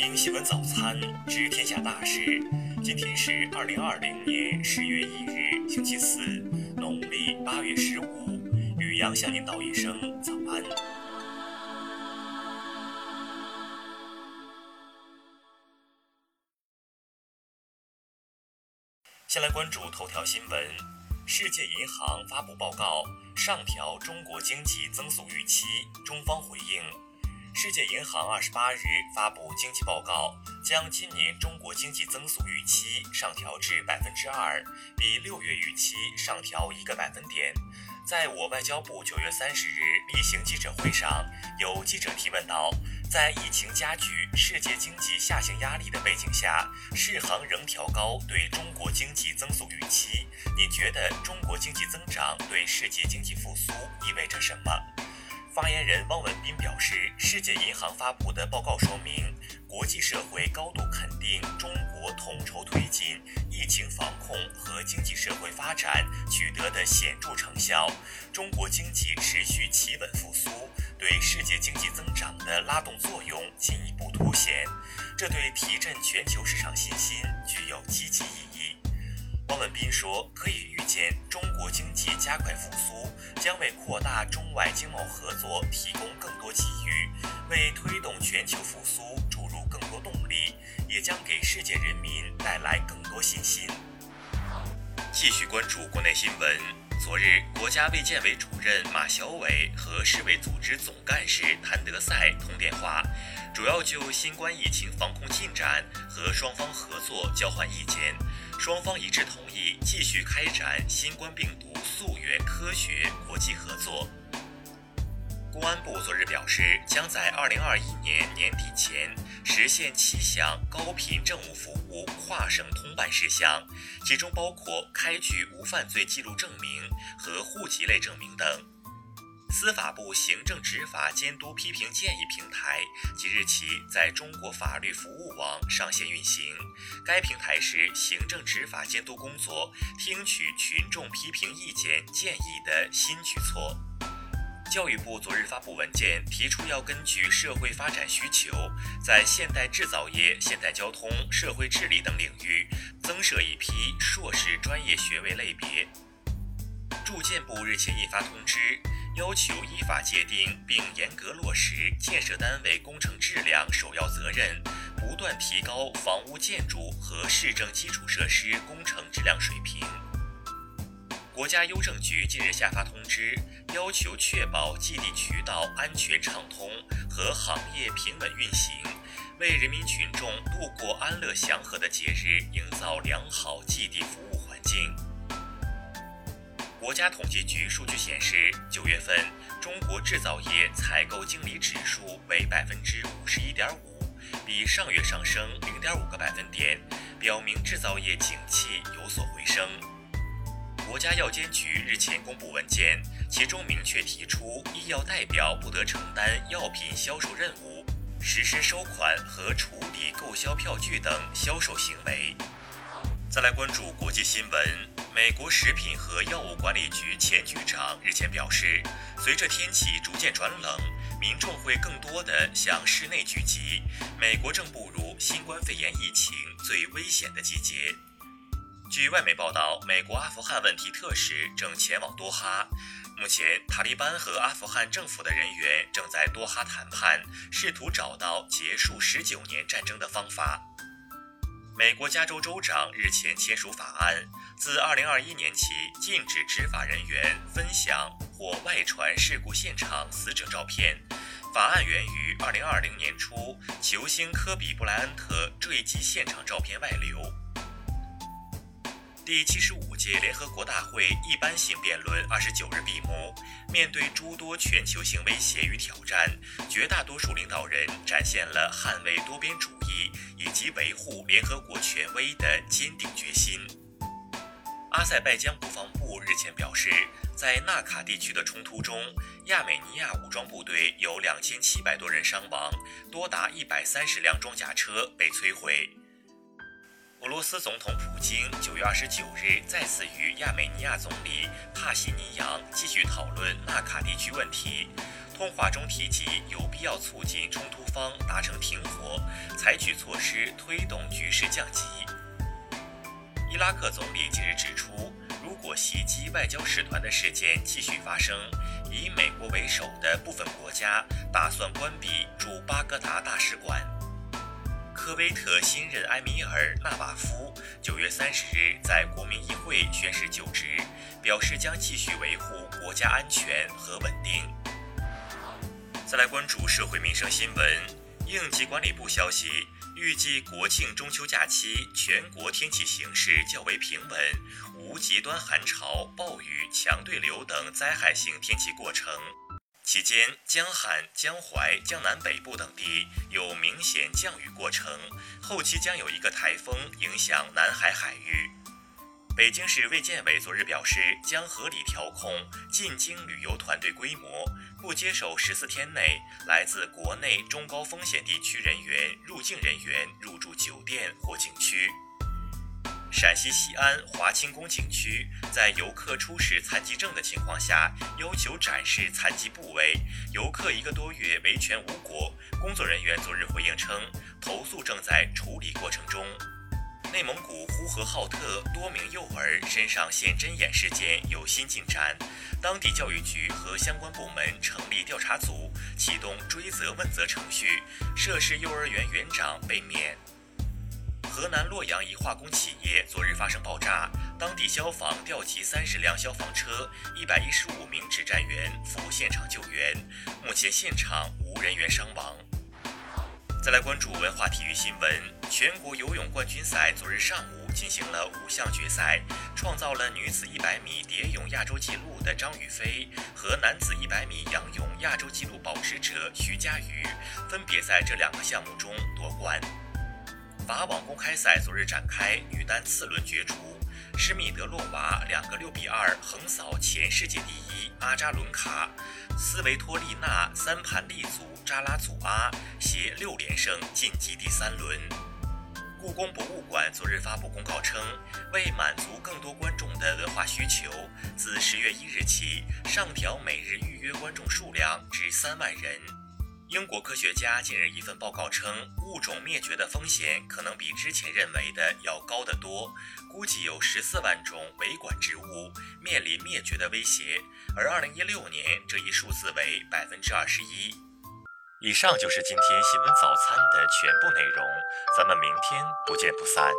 听新闻早餐，知天下大事。今天是二零二零年十月一日，星期四，农历八月十五。雨阳向您道一声早安。先来关注头条新闻：世界银行发布报告，上调中国经济增速预期。中方回应。世界银行二十八日发布经济报告，将今年中国经济增速预期上调至百分之二，比六月预期上调一个百分点。在我外交部九月三十日例行记者会上，有记者提问到：“在疫情加剧、世界经济下行压力的背景下，世行仍调高对中国经济增速预期，你觉得中国经济增长对世界经济复苏意味着什么？”发言人汪文斌表示，世界银行发布的报告说明，国际社会高度肯定中国统筹推进疫情防控和经济社会发展取得的显著成效，中国经济持续企稳复苏，对世界经济增长的拉动作用进一步凸显，这对提振全球市场信心具有积极意义。汪文斌说，可以预见，中国经济加快复苏将为扩大中外经贸合作提供更多机遇，为推动全球复苏注入更多动力，也将给世界人民带来更多信心。继续关注国内新闻。昨日，国家卫健委主任马晓伟和世卫组织总干事谭德赛通电话，主要就新冠疫情防控进展和双方合作交换意见。双方一致同意继续开展新冠病毒溯源科学国际合作。公安部昨日表示，将在二零二一年年底前实现七项高频政务服务跨省通办事项，其中包括开具无犯罪记录证明和户籍类证明等。司法部行政执法监督批评建议平台即日起在中国法律服务网上线运行。该平台是行政执法监督工作听取群众批评意见建议的新举措。教育部昨日发布文件，提出要根据社会发展需求，在现代制造业、现代交通、社会治理等领域增设一批硕士专业学位类别。住建部日前印发通知。要求依法界定并严格落实建设单位工程质量首要责任，不断提高房屋建筑和市政基础设施工程质量水平。国家邮政局近日下发通知，要求确保寄递渠道安全畅通和行业平稳运行，为人民群众度过安乐祥和的节日营造良好寄递服务环境。国家统计局数据显示，九月份中国制造业采购经理指数为百分之五十一点五，比上月上升零点五个百分点，表明制造业景气有所回升。国家药监局日前公布文件，其中明确提出，医药代表不得承担药品销售任务、实施收款和处理购销票据等销售行为。再来关注国际新闻。美国食品和药物管理局前局长日前表示，随着天气逐渐转冷，民众会更多地向室内聚集。美国正步入新冠肺炎疫情最危险的季节。据外媒报道，美国阿富汗问题特使正前往多哈。目前，塔利班和阿富汗政府的人员正在多哈谈判，试图找到结束十九年战争的方法。美国加州州长日前签署法案，自二零二一年起禁止执法人员分享或外传事故现场死者照片。法案源于二零二零年初球星科比布莱恩特坠机现场照片外流。第七十五届联合国大会一般性辩论二十九日闭幕。面对诸多全球性威胁与挑战，绝大多数领导人展现了捍卫多边主义以及维护联合国权威的坚定决心。阿塞拜疆国防部日前表示，在纳卡地区的冲突中，亚美尼亚武装部队有两千七百多人伤亡，多达一百三十辆装甲车被摧毁。俄罗斯总统普京九月二十九日再次与亚美尼亚总理帕西尼扬继续讨论纳卡地区问题，通话中提及有必要促进冲突方达成停火，采取措施推动局势降级。伊拉克总理近日指出，如果袭击外交使团的事件继续发生，以美国为首的部分国家打算关闭驻巴格达大使馆。科威特新任埃米尔纳瓦夫九月三十日在国民议会宣誓就职，表示将继续维护国家安全和稳定。再来关注社会民生新闻，应急管理部消息。预计国庆中秋假期全国天气形势较为平稳，无极端寒潮、暴雨、强对流等灾害性天气过程。期间，江汉、江淮、江南北部等地有明显降雨过程，后期将有一个台风影响南海海域。北京市卫健委昨日表示，将合理调控进京旅游团队规模，不接受十四天内来自国内中高风险地区人员入境人员入住酒店或景区。陕西西安华清宫景区在游客出示残疾证的情况下，要求展示残疾部位，游客一个多月维权无果。工作人员昨日回应称，投诉正在处理过程中。内蒙古呼和浩特多名幼儿身上现针眼事件有新进展，当地教育局和相关部门成立调查组，启动追责问责程序，涉事幼儿园园长被免。河南洛阳一化工企业昨日发生爆炸，当地消防调集三十辆消防车、一百一十五名指战员赴现场救援，目前现场无人员伤亡。再来关注文化体育新闻。全国游泳冠军赛昨日上午进行了五项决赛，创造了女子100米蝶泳亚洲纪录的张雨霏和男子100米仰泳亚洲纪录保持者徐嘉余分别在这两个项目中夺冠。法网公开赛昨日展开，女单次轮角逐，施密德洛娃两个6比2横扫前世界第一阿扎伦卡，斯维托利娜三盘力阻。扎拉祖阿携六连胜晋级第三轮。故宫博物馆昨日发布公告称，为满足更多观众的文化需求，自十月一日起上调每日预约观众数量至三万人。英国科学家近日一份报告称，物种灭绝的风险可能比之前认为的要高得多，估计有十四万种维管植物面临灭绝的威胁，而二零一六年这一数字为百分之二十一。以上就是今天新闻早餐的全部内容，咱们明天不见不散。